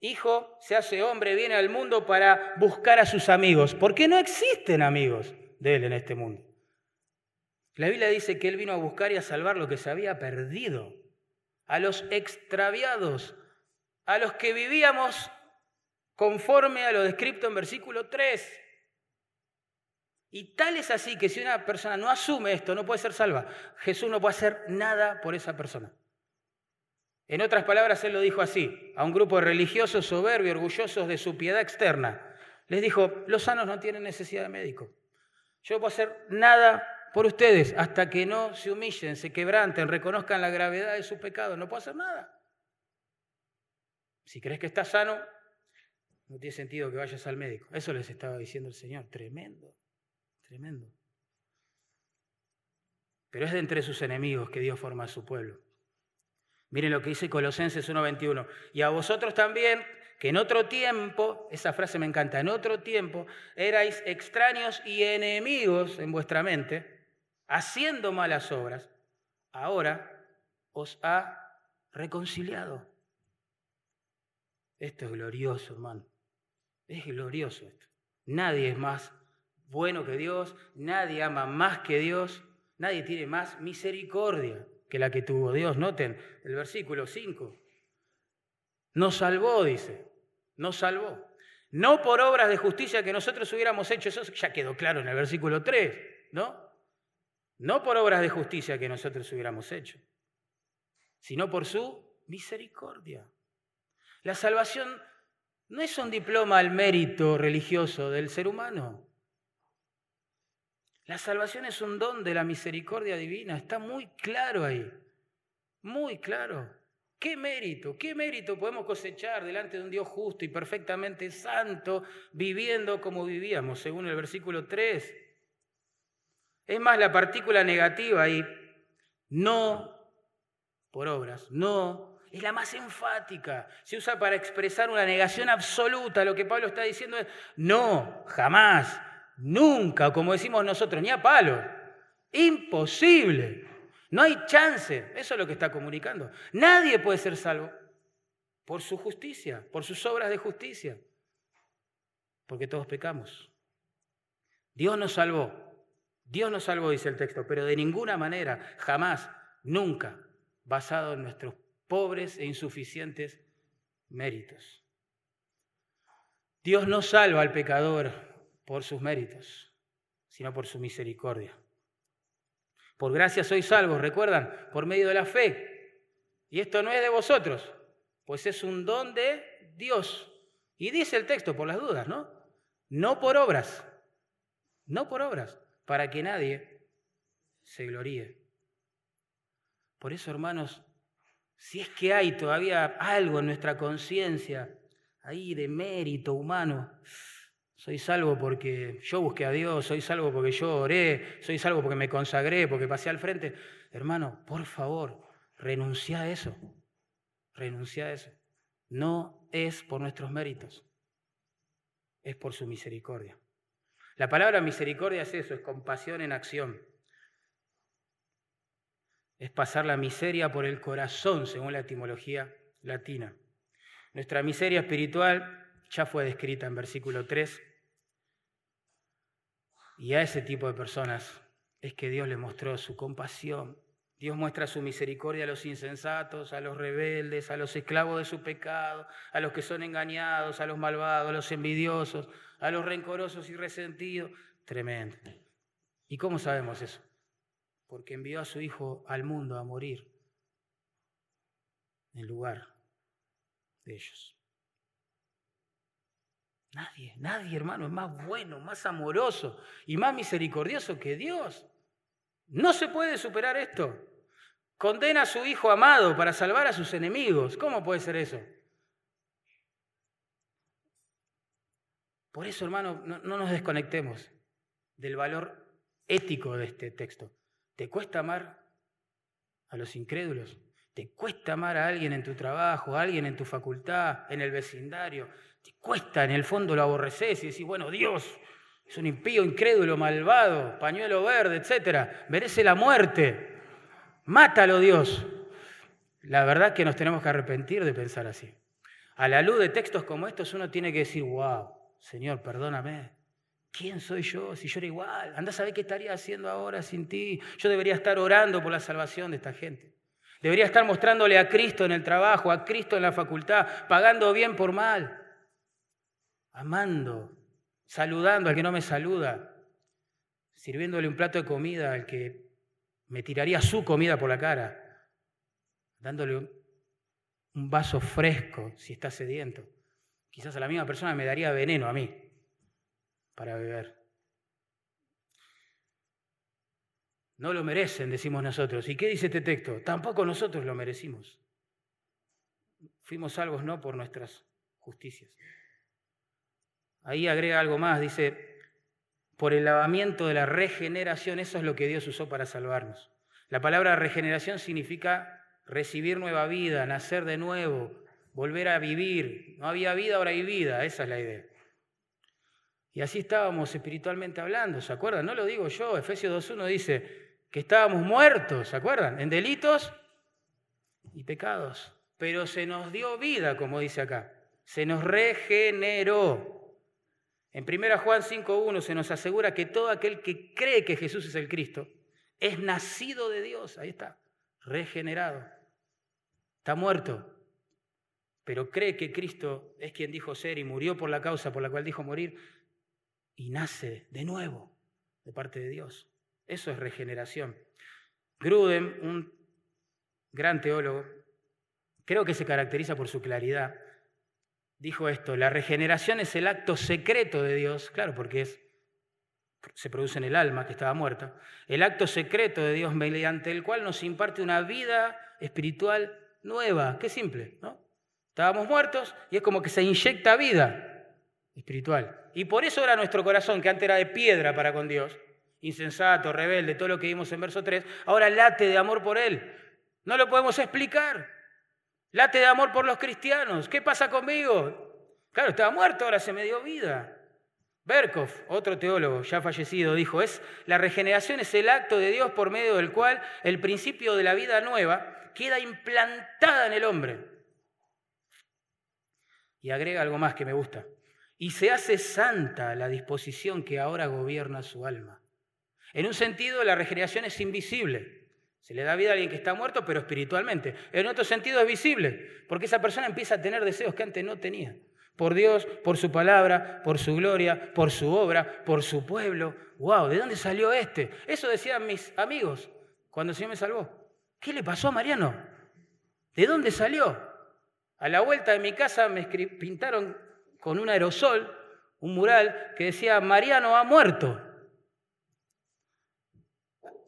hijo, se hace hombre, viene al mundo para buscar a sus amigos, porque no existen amigos de él en este mundo. La Biblia dice que él vino a buscar y a salvar lo que se había perdido, a los extraviados, a los que vivíamos conforme a lo descrito en versículo 3. Y tal es así que si una persona no asume esto, no puede ser salva. Jesús no puede hacer nada por esa persona. En otras palabras, él lo dijo así, a un grupo de religiosos soberbios, orgullosos de su piedad externa. Les dijo, los sanos no tienen necesidad de médico. Yo no puedo hacer nada por ustedes hasta que no se humillen, se quebranten, reconozcan la gravedad de su pecado. No puedo hacer nada. Si crees que estás sano, no tiene sentido que vayas al médico. Eso les estaba diciendo el Señor. Tremendo, tremendo. Pero es de entre sus enemigos que Dios forma a su pueblo. Miren lo que dice Colosenses 1.21. Y a vosotros también, que en otro tiempo, esa frase me encanta, en otro tiempo erais extraños y enemigos en vuestra mente, haciendo malas obras, ahora os ha reconciliado. Esto es glorioso, hermano. Es glorioso esto. Nadie es más bueno que Dios, nadie ama más que Dios, nadie tiene más misericordia que la que tuvo Dios. Noten el versículo 5. Nos salvó, dice, nos salvó. No por obras de justicia que nosotros hubiéramos hecho, eso ya quedó claro en el versículo 3, ¿no? No por obras de justicia que nosotros hubiéramos hecho, sino por su misericordia. La salvación no es un diploma al mérito religioso del ser humano. La salvación es un don de la misericordia divina, está muy claro ahí, muy claro. ¿Qué mérito, qué mérito podemos cosechar delante de un Dios justo y perfectamente santo, viviendo como vivíamos, según el versículo 3? Es más, la partícula negativa ahí, no por obras, no, es la más enfática. Se usa para expresar una negación absoluta. Lo que Pablo está diciendo es, no, jamás, Nunca, como decimos nosotros, ni a palo. Imposible. No hay chance. Eso es lo que está comunicando. Nadie puede ser salvo por su justicia, por sus obras de justicia. Porque todos pecamos. Dios nos salvó. Dios nos salvó, dice el texto, pero de ninguna manera, jamás, nunca, basado en nuestros pobres e insuficientes méritos. Dios no salva al pecador por sus méritos, sino por su misericordia. Por gracia sois salvos, recuerdan, por medio de la fe. Y esto no es de vosotros, pues es un don de Dios. Y dice el texto, por las dudas, ¿no? No por obras, no por obras, para que nadie se gloríe. Por eso, hermanos, si es que hay todavía algo en nuestra conciencia ahí de mérito humano, soy salvo porque yo busqué a Dios, soy salvo porque yo oré, soy salvo porque me consagré, porque pasé al frente. Hermano, por favor, renuncia a eso. Renuncia a eso. No es por nuestros méritos, es por su misericordia. La palabra misericordia es eso, es compasión en acción es pasar la miseria por el corazón, según la etimología latina. Nuestra miseria espiritual ya fue descrita en versículo 3. Y a ese tipo de personas es que Dios le mostró su compasión. Dios muestra su misericordia a los insensatos, a los rebeldes, a los esclavos de su pecado, a los que son engañados, a los malvados, a los envidiosos, a los rencorosos y resentidos. Tremendo. ¿Y cómo sabemos eso? porque envió a su Hijo al mundo a morir en lugar de ellos. Nadie, nadie, hermano, es más bueno, más amoroso y más misericordioso que Dios. No se puede superar esto. Condena a su Hijo amado para salvar a sus enemigos. ¿Cómo puede ser eso? Por eso, hermano, no, no nos desconectemos del valor ético de este texto. ¿Te cuesta amar a los incrédulos? ¿Te cuesta amar a alguien en tu trabajo, a alguien en tu facultad, en el vecindario? ¿Te cuesta, en el fondo lo aborreces y decís, bueno, Dios es un impío, incrédulo, malvado, pañuelo verde, etcétera, merece la muerte? Mátalo, Dios. La verdad que nos tenemos que arrepentir de pensar así. A la luz de textos como estos uno tiene que decir, wow, Señor, perdóname, ¿Quién soy yo si yo era igual? Anda a saber qué estaría haciendo ahora sin ti. Yo debería estar orando por la salvación de esta gente. Debería estar mostrándole a Cristo en el trabajo, a Cristo en la facultad, pagando bien por mal, amando, saludando al que no me saluda, sirviéndole un plato de comida al que me tiraría su comida por la cara, dándole un vaso fresco si está sediento. Quizás a la misma persona me daría veneno a mí para beber. No lo merecen, decimos nosotros. ¿Y qué dice este texto? Tampoco nosotros lo merecimos. Fuimos salvos no por nuestras justicias. Ahí agrega algo más, dice, por el lavamiento de la regeneración, eso es lo que Dios usó para salvarnos. La palabra regeneración significa recibir nueva vida, nacer de nuevo, volver a vivir. No había vida, ahora hay vida, esa es la idea. Y así estábamos espiritualmente hablando, ¿se acuerdan? No lo digo yo, Efesios 2.1 dice que estábamos muertos, ¿se acuerdan? En delitos y pecados. Pero se nos dio vida, como dice acá. Se nos regeneró. En 1 Juan 5.1 se nos asegura que todo aquel que cree que Jesús es el Cristo es nacido de Dios. Ahí está, regenerado. Está muerto, pero cree que Cristo es quien dijo ser y murió por la causa por la cual dijo morir y nace de nuevo de parte de Dios. Eso es regeneración. Gruden, un gran teólogo, creo que se caracteriza por su claridad, dijo esto, la regeneración es el acto secreto de Dios, claro, porque es, se produce en el alma que estaba muerta, el acto secreto de Dios mediante el cual nos imparte una vida espiritual nueva. Qué simple, ¿no? Estábamos muertos y es como que se inyecta vida espiritual. Y por eso era nuestro corazón, que antes era de piedra para con Dios, insensato, rebelde, todo lo que vimos en verso 3, ahora late de amor por Él. No lo podemos explicar. Late de amor por los cristianos. ¿Qué pasa conmigo? Claro, estaba muerto, ahora se me dio vida. Berkov, otro teólogo ya fallecido, dijo, es la regeneración es el acto de Dios por medio del cual el principio de la vida nueva queda implantada en el hombre. Y agrega algo más que me gusta y se hace santa la disposición que ahora gobierna su alma. En un sentido, la regeneración es invisible. Se le da vida a alguien que está muerto, pero espiritualmente. En otro sentido es visible, porque esa persona empieza a tener deseos que antes no tenía. Por Dios, por su palabra, por su gloria, por su obra, por su pueblo. ¡Wow! ¿De dónde salió este? Eso decían mis amigos cuando el Señor me salvó. ¿Qué le pasó a Mariano? ¿De dónde salió? A la vuelta de mi casa me pintaron con un aerosol un mural que decía Mariano ha muerto.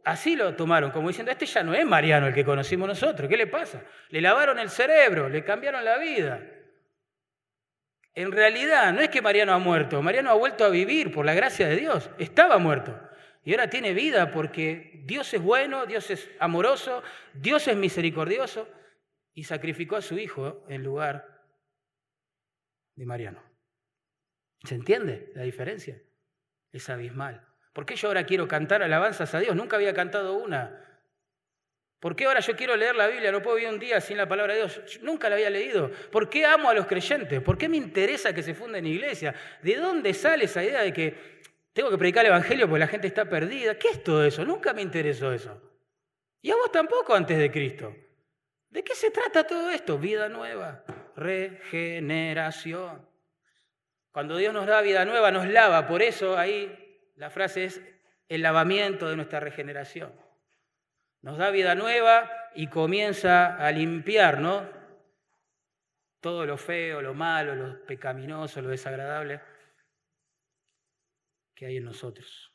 Así lo tomaron, como diciendo, este ya no es Mariano el que conocimos nosotros, ¿qué le pasa? Le lavaron el cerebro, le cambiaron la vida. En realidad, no es que Mariano ha muerto, Mariano ha vuelto a vivir por la gracia de Dios, estaba muerto. Y ahora tiene vida porque Dios es bueno, Dios es amoroso, Dios es misericordioso y sacrificó a su hijo en lugar de Mariano. ¿Se entiende la diferencia? Es abismal. ¿Por qué yo ahora quiero cantar alabanzas a Dios? Nunca había cantado una. ¿Por qué ahora yo quiero leer la Biblia? No puedo vivir un día sin la palabra de Dios. nunca la había leído. ¿Por qué amo a los creyentes? ¿Por qué me interesa que se funden iglesia? ¿De dónde sale esa idea de que tengo que predicar el Evangelio porque la gente está perdida? ¿Qué es todo eso? Nunca me interesó eso. Y a vos tampoco antes de Cristo. ¿De qué se trata todo esto? Vida nueva, regeneración. Cuando Dios nos da vida nueva, nos lava. Por eso ahí la frase es el lavamiento de nuestra regeneración. Nos da vida nueva y comienza a limpiar, ¿no? Todo lo feo, lo malo, lo pecaminoso, lo desagradable que hay en nosotros.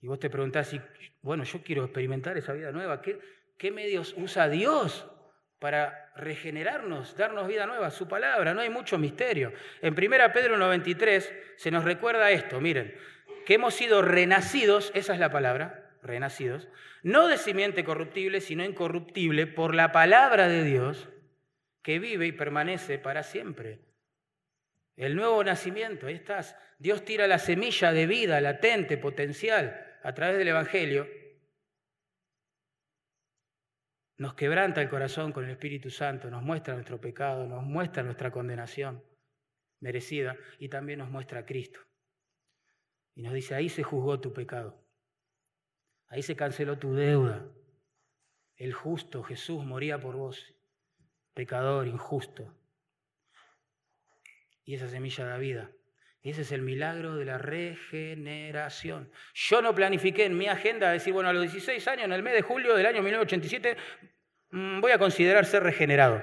Y vos te preguntás, bueno, yo quiero experimentar esa vida nueva, ¿qué, qué medios usa Dios para regenerarnos, darnos vida nueva, su palabra, no hay mucho misterio. En 1 Pedro 93 se nos recuerda esto, miren, que hemos sido renacidos, esa es la palabra, renacidos, no de simiente corruptible, sino incorruptible, por la palabra de Dios, que vive y permanece para siempre. El nuevo nacimiento, ahí estás. Dios tira la semilla de vida latente, potencial, a través del Evangelio, nos quebranta el corazón con el Espíritu Santo, nos muestra nuestro pecado, nos muestra nuestra condenación merecida y también nos muestra a Cristo. Y nos dice, ahí se juzgó tu pecado, ahí se canceló tu deuda. El justo Jesús moría por vos, pecador, injusto. Y esa semilla da vida. Ese es el milagro de la regeneración. Yo no planifiqué en mi agenda decir, bueno, a los 16 años, en el mes de julio del año 1987, mm, voy a considerar ser regenerado.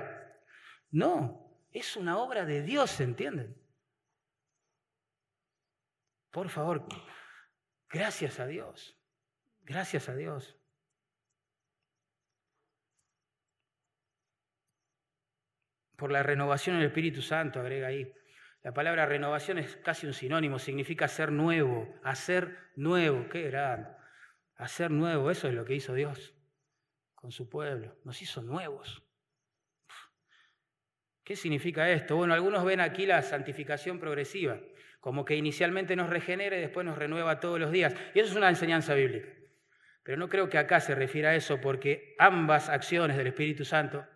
No, es una obra de Dios, ¿entienden? Por favor, gracias a Dios, gracias a Dios. Por la renovación del Espíritu Santo, agrega ahí. La palabra renovación es casi un sinónimo, significa ser nuevo, hacer nuevo, qué grande. Hacer nuevo, eso es lo que hizo Dios con su pueblo, nos hizo nuevos. ¿Qué significa esto? Bueno, algunos ven aquí la santificación progresiva, como que inicialmente nos regenera y después nos renueva todos los días. Y eso es una enseñanza bíblica. Pero no creo que acá se refiera a eso porque ambas acciones del Espíritu Santo,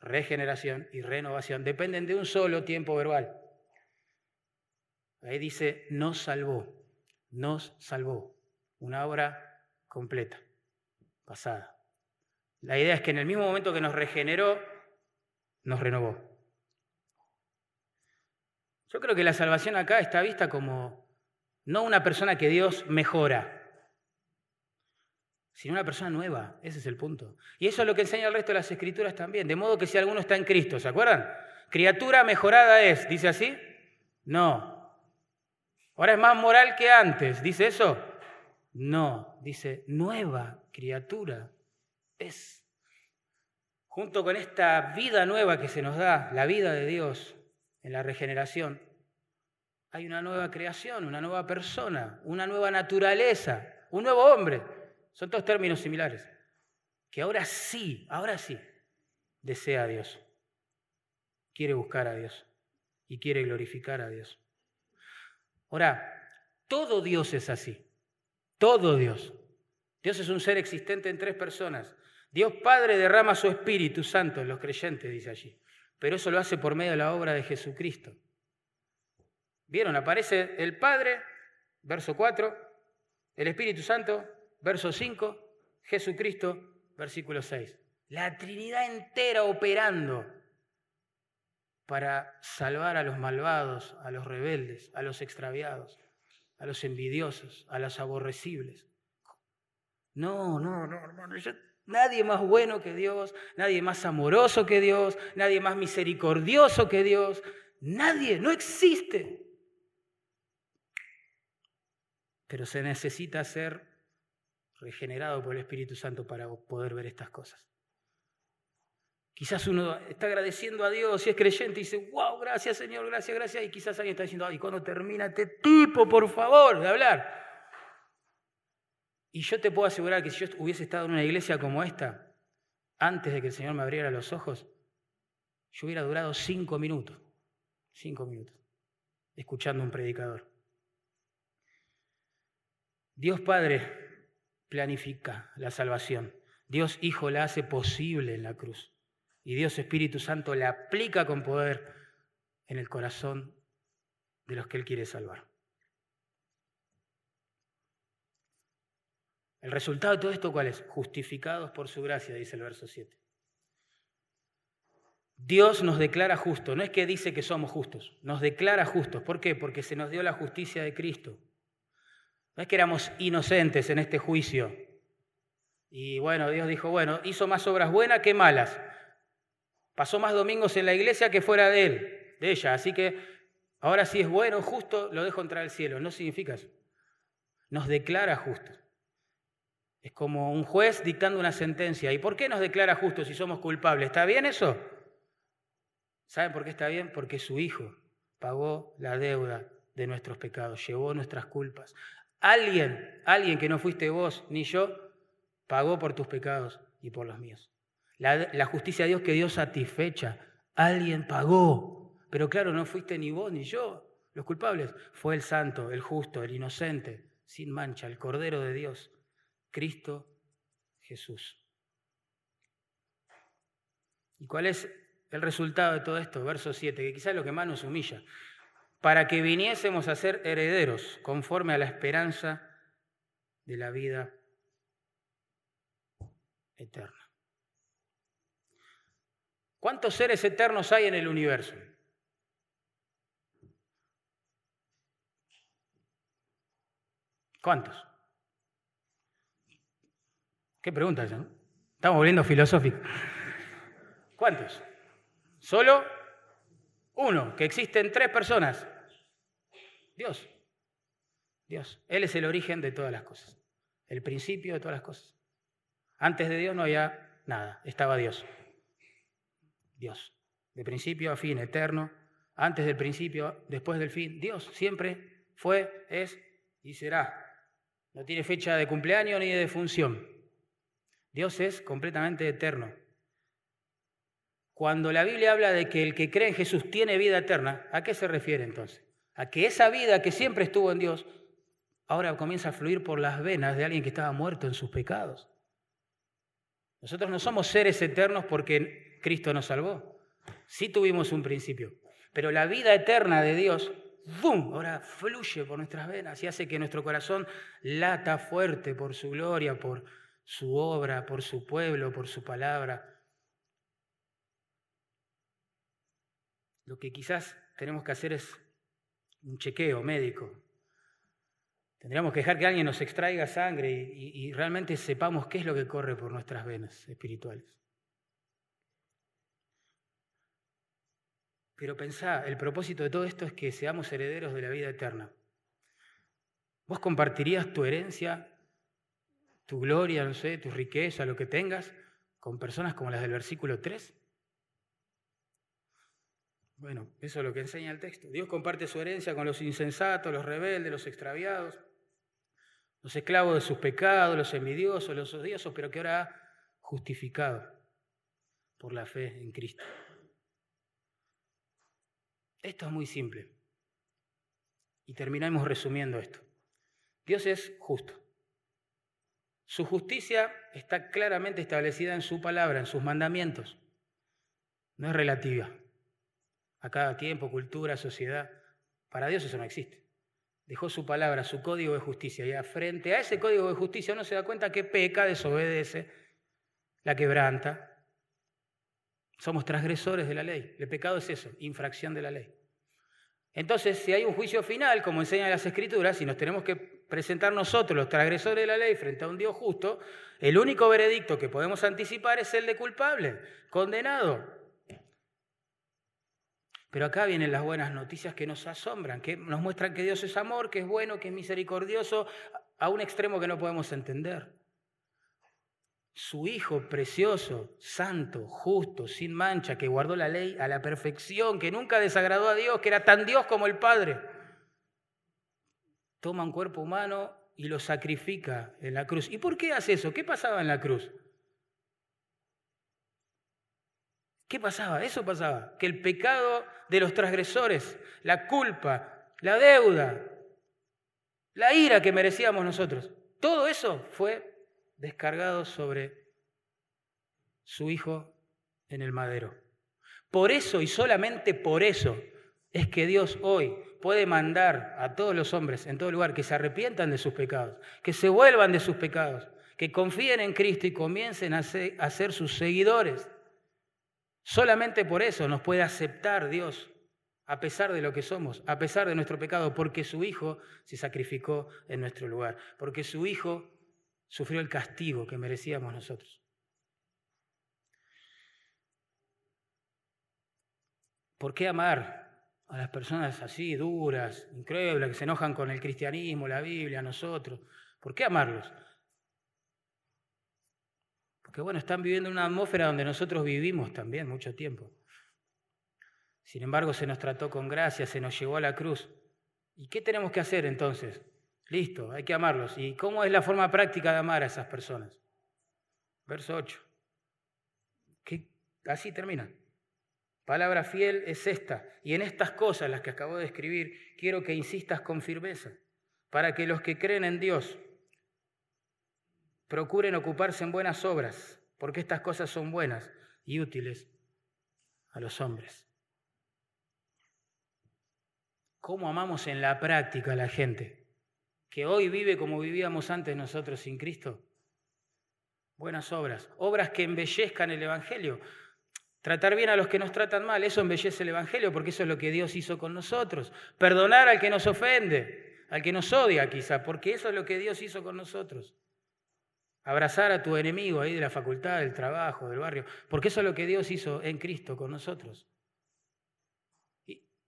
regeneración y renovación, dependen de un solo tiempo verbal. Ahí dice, nos salvó, nos salvó. Una obra completa, pasada. La idea es que en el mismo momento que nos regeneró, nos renovó. Yo creo que la salvación acá está vista como no una persona que Dios mejora, sino una persona nueva. Ese es el punto. Y eso es lo que enseña el resto de las escrituras también. De modo que si alguno está en Cristo, ¿se acuerdan? Criatura mejorada es, ¿dice así? No, Ahora es más moral que antes. ¿Dice eso? No, dice nueva criatura. Es. Junto con esta vida nueva que se nos da, la vida de Dios en la regeneración, hay una nueva creación, una nueva persona, una nueva naturaleza, un nuevo hombre. Son todos términos similares. Que ahora sí, ahora sí, desea a Dios. Quiere buscar a Dios y quiere glorificar a Dios. Ahora, todo Dios es así. Todo Dios. Dios es un ser existente en tres personas. Dios Padre derrama su Espíritu Santo en los creyentes, dice allí. Pero eso lo hace por medio de la obra de Jesucristo. ¿Vieron? Aparece el Padre, verso 4, el Espíritu Santo, verso 5, Jesucristo, versículo 6. La Trinidad entera operando para salvar a los malvados, a los rebeldes, a los extraviados, a los envidiosos, a los aborrecibles. No, no, no, hermano. nadie más bueno que Dios, nadie más amoroso que Dios, nadie más misericordioso que Dios. Nadie, no existe. Pero se necesita ser regenerado por el Espíritu Santo para poder ver estas cosas. Quizás uno está agradeciendo a Dios y es creyente y dice, wow, gracias Señor, gracias, gracias. Y quizás alguien está diciendo, ay, ¿cuándo termina este tipo, por favor, de hablar? Y yo te puedo asegurar que si yo hubiese estado en una iglesia como esta, antes de que el Señor me abriera los ojos, yo hubiera durado cinco minutos, cinco minutos, escuchando a un predicador. Dios Padre planifica la salvación. Dios Hijo la hace posible en la cruz. Y Dios Espíritu Santo la aplica con poder en el corazón de los que Él quiere salvar. El resultado de todo esto, ¿cuál es? Justificados por su gracia, dice el verso 7. Dios nos declara justos, no es que dice que somos justos, nos declara justos. ¿Por qué? Porque se nos dio la justicia de Cristo. No es que éramos inocentes en este juicio. Y bueno, Dios dijo, bueno, hizo más obras buenas que malas. Pasó más domingos en la iglesia que fuera de él, de ella. Así que ahora si es bueno, justo, lo dejo entrar al cielo. No significa eso. Nos declara justos. Es como un juez dictando una sentencia. ¿Y por qué nos declara justos si somos culpables? ¿Está bien eso? ¿Saben por qué está bien? Porque su Hijo pagó la deuda de nuestros pecados, llevó nuestras culpas. Alguien, alguien que no fuiste vos ni yo, pagó por tus pecados y por los míos. La, justicia de Dios que Dios satisfecha. Alguien pagó. Pero claro, no fuiste ni vos ni yo los culpables. Fue el santo, el justo, el inocente, sin mancha, el Cordero de Dios Cristo Jesús. ¿Y cuál es el resultado de todo esto? Verso 7, que quizás es lo que más nos humilla. Para que viniésemos a ser herederos conforme a la esperanza de la vida eterna. ¿Cuántos seres eternos hay en el universo? ¿Cuántos? ¿Qué pregunta esa? Estamos volviendo filosóficos. ¿Cuántos? Solo uno, que existen tres personas. Dios. Dios. Él es el origen de todas las cosas. El principio de todas las cosas. Antes de Dios no había nada, estaba Dios. Dios. De principio a fin, eterno. Antes del principio, después del fin. Dios siempre fue, es y será. No tiene fecha de cumpleaños ni de función. Dios es completamente eterno. Cuando la Biblia habla de que el que cree en Jesús tiene vida eterna, ¿a qué se refiere entonces? A que esa vida que siempre estuvo en Dios, ahora comienza a fluir por las venas de alguien que estaba muerto en sus pecados. Nosotros no somos seres eternos porque Cristo nos salvó. Sí tuvimos un principio, pero la vida eterna de Dios, ¡bum!, ahora fluye por nuestras venas y hace que nuestro corazón lata fuerte por su gloria, por, su obra, por su pueblo, por su palabra. Lo que quizás tenemos que hacer es un chequeo médico. Tendríamos que dejar que alguien nos extraiga sangre y, realmente sepamos qué es lo que corre por nuestras venas espirituales. Pero pensá, el propósito de todo esto es que seamos herederos de la vida eterna. ¿Vos compartirías tu herencia tu gloria, no sé, tu riqueza, lo que tengas, con personas como las del versículo 3? Bueno, eso es lo que enseña el texto. Dios comparte su herencia con los insensatos, los rebeldes, los extraviados, los esclavos de sus pecados, los envidiosos, los odiosos, pero que ahora ha justificado por la fe en Cristo. Esto es muy simple. Y terminamos resumiendo esto. Dios es justo. Su justicia está claramente establecida en su palabra, en sus mandamientos. No es relativa a cada tiempo, cultura, sociedad. Para Dios eso no existe. Dejó su palabra, su código de justicia, y frente a ese código de justicia uno se da cuenta que peca, desobedece, la quebranta. Somos transgresores de la ley. El pecado es eso, infracción de la ley. Entonces, si hay un juicio final, como enseñan las Escrituras, y nos tenemos que presentar nosotros, los transgresores de la ley, frente a un Dios justo, el único veredicto que podemos anticipar es el de culpable, condenado. Pero acá vienen las buenas noticias que nos asombran, que nos muestran que Dios es amor, que es bueno, que es misericordioso, a un extremo que no podemos entender. Su Hijo precioso, santo, justo, sin mancha, que guardó la ley a la perfección, que nunca desagradó a Dios, que era tan Dios como el Padre, toma un cuerpo humano y lo sacrifica en la cruz. ¿Y por qué hace eso? ¿Qué pasaba en la cruz? ¿Qué pasaba? Eso pasaba, que el pecado de los transgresores, la culpa, la deuda, la ira que merecíamos nosotros, todo eso fue descargado sobre su Hijo en el madero. Por eso y solamente por eso es que Dios hoy puede mandar a todos los hombres en todo lugar que se arrepientan de sus pecados, que se vuelvan de sus pecados, que confíen en Cristo y comiencen a ser, sus seguidores. Solamente por eso nos puede aceptar Dios, a pesar de lo que somos, a pesar de nuestro pecado, porque su Hijo se sacrificó en nuestro lugar, porque su Hijo sufrió el castigo que merecíamos nosotros. ¿Por qué amar a las personas así, duras, increíbles, que se enojan con el cristianismo, la Biblia, nosotros? ¿Por qué amarlos? Porque bueno, están viviendo una atmósfera donde nosotros vivimos también mucho tiempo. Sin embargo, se nos trató con gracia, se nos llevó a la cruz. ¿Y qué tenemos que hacer entonces? Listo, hay que amarlos. ¿Y cómo es la forma práctica de amar a esas personas? Verso 8. Así termina. Palabra fiel es esta. Y en estas cosas, las que acabo de escribir, quiero que insistas con firmeza, para que los que creen en Dios procuren ocuparse en buenas obras, porque estas cosas son buenas y útiles a los hombres. ¿Cómo amamos en la práctica a la gente? que hoy vive como vivíamos antes nosotros sin Cristo? Buenas obras, obras que embellezcan el Evangelio. Tratar bien a los que nos tratan mal, eso embellece el Evangelio, porque eso es lo que Dios hizo con nosotros. Perdonar al que nos ofende, al que nos odia quizá, porque eso es lo que Dios hizo con nosotros. Abrazar a tu enemigo ahí de la facultad, del trabajo, del barrio, porque eso es lo que Dios hizo en Cristo con nosotros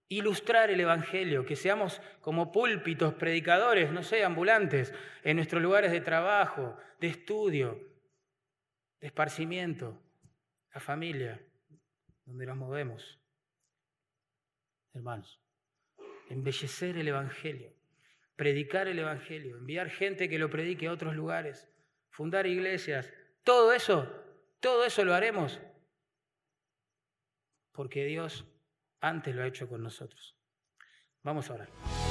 ilustrar el Evangelio, que seamos como púlpitos, predicadores, no sé, ambulantes, en nuestros lugares de trabajo, de estudio, de esparcimiento, la familia, donde nos movemos. Hermanos, embellecer el Evangelio, predicar el Evangelio, enviar gente que lo predique a otros lugares, fundar iglesias, todo eso, todo eso lo haremos porque Dios antes lo ha hecho con nosotros. Vamos a orar.